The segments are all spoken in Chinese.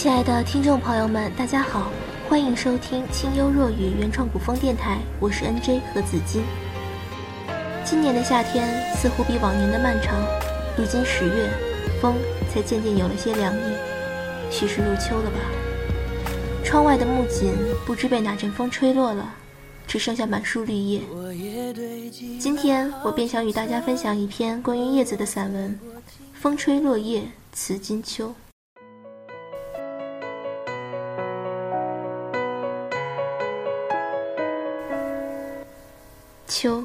亲爱的听众朋友们，大家好，欢迎收听清幽若雨原创古风电台，我是 NJ 何子金。今年的夏天似乎比往年的漫长，如今十月，风才渐渐有了些凉意，许是入秋了吧？窗外的木槿不知被哪阵风吹落了，只剩下满树绿叶。今天我便想与大家分享一篇关于叶子的散文，《风吹落叶辞金秋》。秋，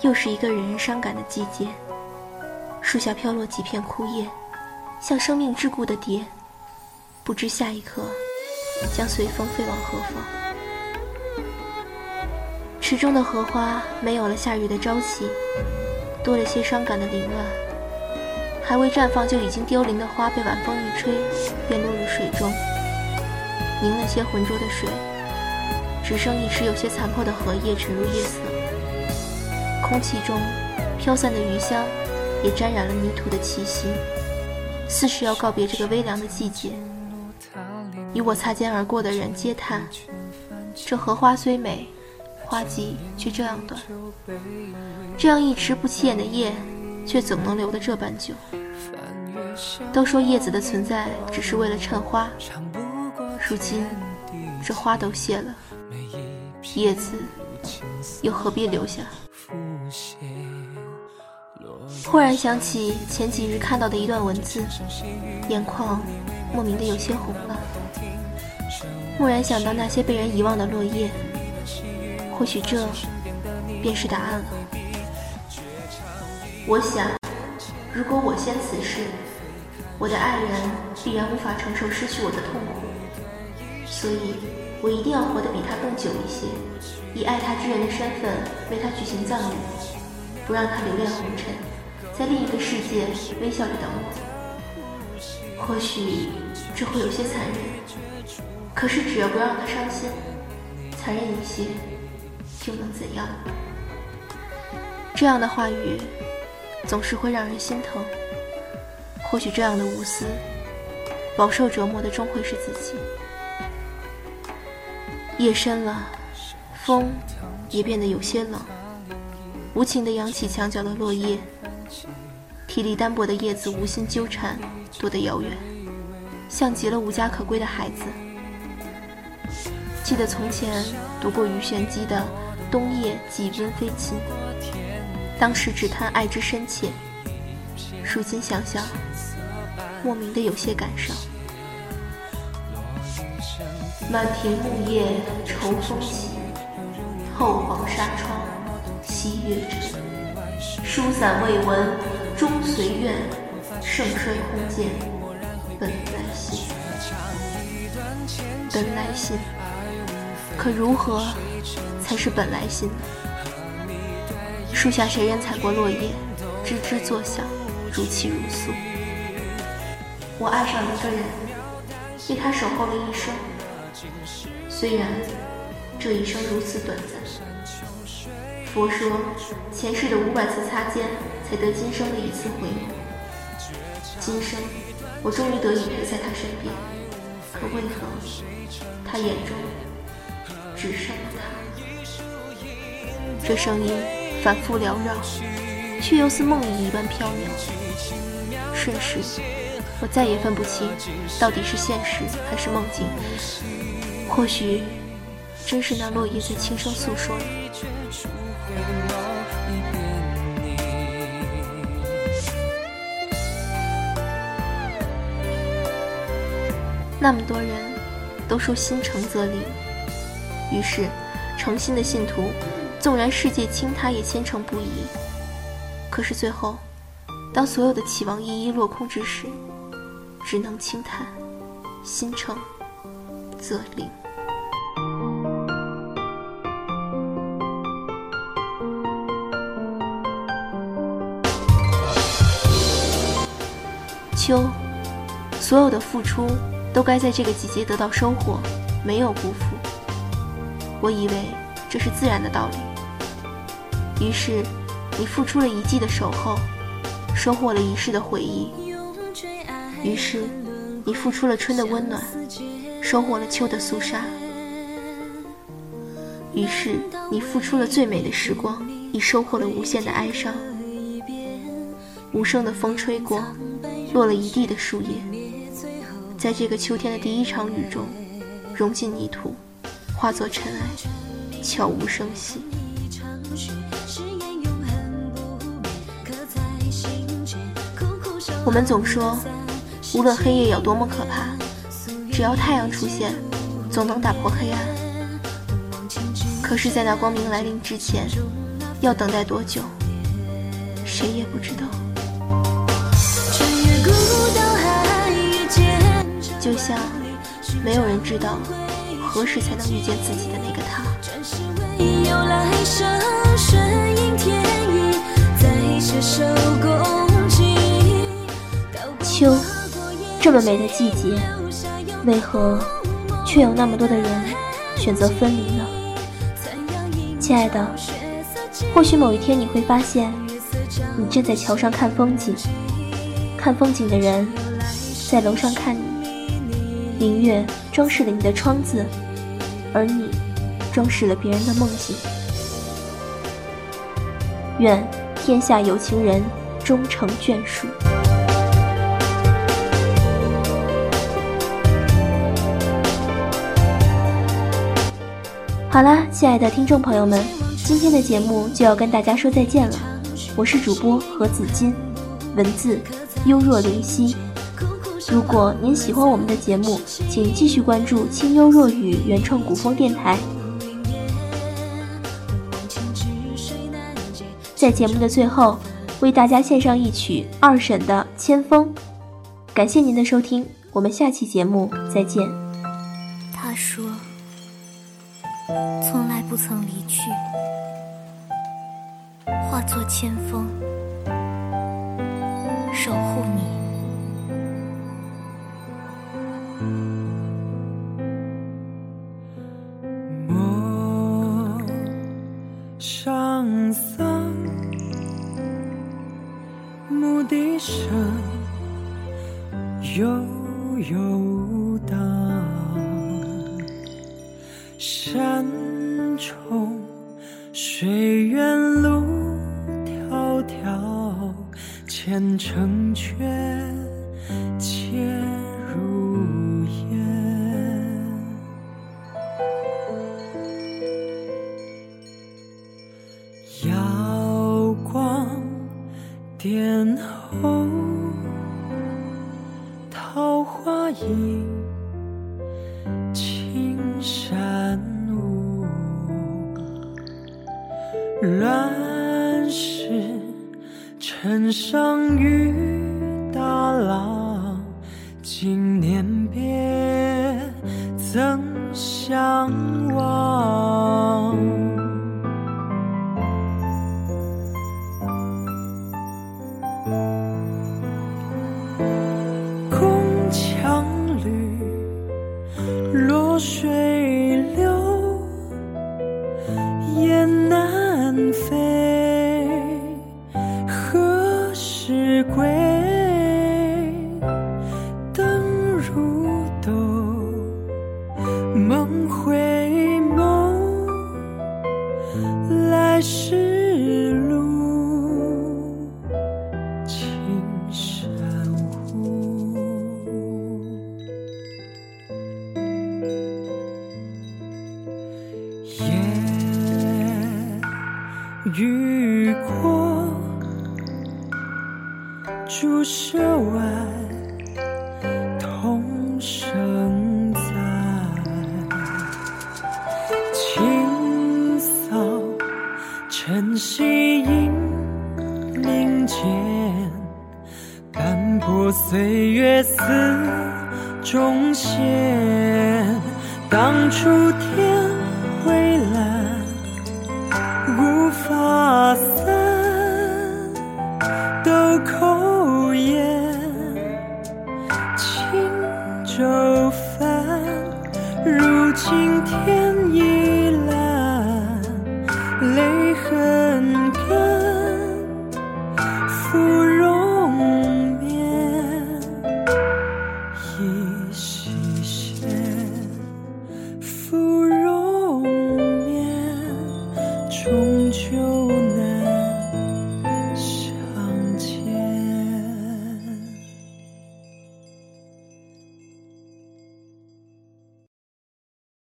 又是一个惹人伤感的季节。树下飘落几片枯叶，像生命桎梏的蝶，不知下一刻将随风飞往何方。池中的荷花没有了夏日的朝气，多了些伤感的凌乱。还未绽放就已经凋零的花，被晚风一吹，便落入水中，凝了些浑浊的水，只剩一池有些残破的荷叶沉入夜色。空气中飘散的余香，也沾染了泥土的气息，似是要告别这个微凉的季节。与我擦肩而过的人嗟叹：这荷花虽美，花季却这样短。这样一池不起眼的叶，却总能留得这般久。都说叶子的存在只是为了衬花，如今这花都谢了，叶子又何必留下？忽然想起前几日看到的一段文字，眼眶莫名的有些红了。蓦然想到那些被人遗忘的落叶，或许这便是答案了。我想，如果我先辞世，我的爱人必然无法承受失去我的痛苦，所以我一定要活得比他更久一些，以爱他之人的身份为他举行葬礼，不让他留恋红尘，在另一个世界微笑着等我。或许这会有些残忍，可是只要不让他伤心，残忍一些又能怎样？这样的话语总是会让人心疼。或许这样的无私，饱受折磨的终会是自己。夜深了，风也变得有些冷，无情地扬起墙角的落叶，体力单薄的叶子无心纠缠，躲得遥远，像极了无家可归的孩子。记得从前读过鱼玄机的《冬夜寄温飞禽》，当时只叹爱之深切，如今想想。莫名的有些感伤。满庭木叶愁风起，后黄纱窗西月沉。疏散未闻终随愿，盛衰空见本来心。本来心，可如何才是本来心呢？树下谁人踩过落叶，吱吱作响，如泣如诉。我爱上一个人，为他守候了一生。虽然这一生如此短暂。佛说，前世的五百次擦肩，才得今生的一次回眸。今生，我终于得以陪在他身边，可为何他眼中只剩了他？这声音反复缭绕，却又似梦呓一般飘渺，瞬时。我再也分不清，到底是现实还是梦境。或许，真是那落叶在轻声诉说。那么多人都说心诚则灵，于是诚心的信徒，纵然世界倾塌也虔诚不移。可是最后，当所有的期望一一落空之时，只能轻叹，心诚则灵。秋，所有的付出都该在这个季节得到收获，没有辜负。我以为这是自然的道理。于是，你付出了一季的守候，收获了一世的回忆。于是，你付出了春的温暖，收获了秋的肃杀。于是，你付出了最美的时光，你收获了无限的哀伤。无声的风吹过，落了一地的树叶，在这个秋天的第一场雨中，融进泥土，化作尘埃，悄无声息。我们总说，无论黑夜有多么可怕，只要太阳出现，总能打破黑暗。可是，在那光明来临之前，要等待多久，谁也不知道。就像没有人知道何时才能遇见自己的那个他。秋，这么美的季节，为何却有那么多的人选择分离呢？亲爱的，或许某一天你会发现，你站在桥上看风景，看风景的人在楼上看你。明月装饰了你的窗子，而你装饰了别人的梦境。愿天下有情人终成眷属。好啦，亲爱的听众朋友们，今天的节目就要跟大家说再见了。我是主播何子金，文字幽若灵犀。如果您喜欢我们的节目，请继续关注清幽若雨原创古风电台。在节目的最后，为大家献上一曲二婶的《千风》。感谢您的收听，我们下期节目再见。他说。从来不曾离去，化作千风，守护你。陌上桑，牧笛声悠悠荡。山重水前成全且如烟。瑶光殿后，桃花影。青山舞乱世尘上雨大浪，经年别曾相望。归？灯如豆，梦回眸，来时路，青山雾。雨过朱舍外，童声在。清扫晨曦映林间，斑驳岁月似中线。当初天灰蓝。无法散，豆口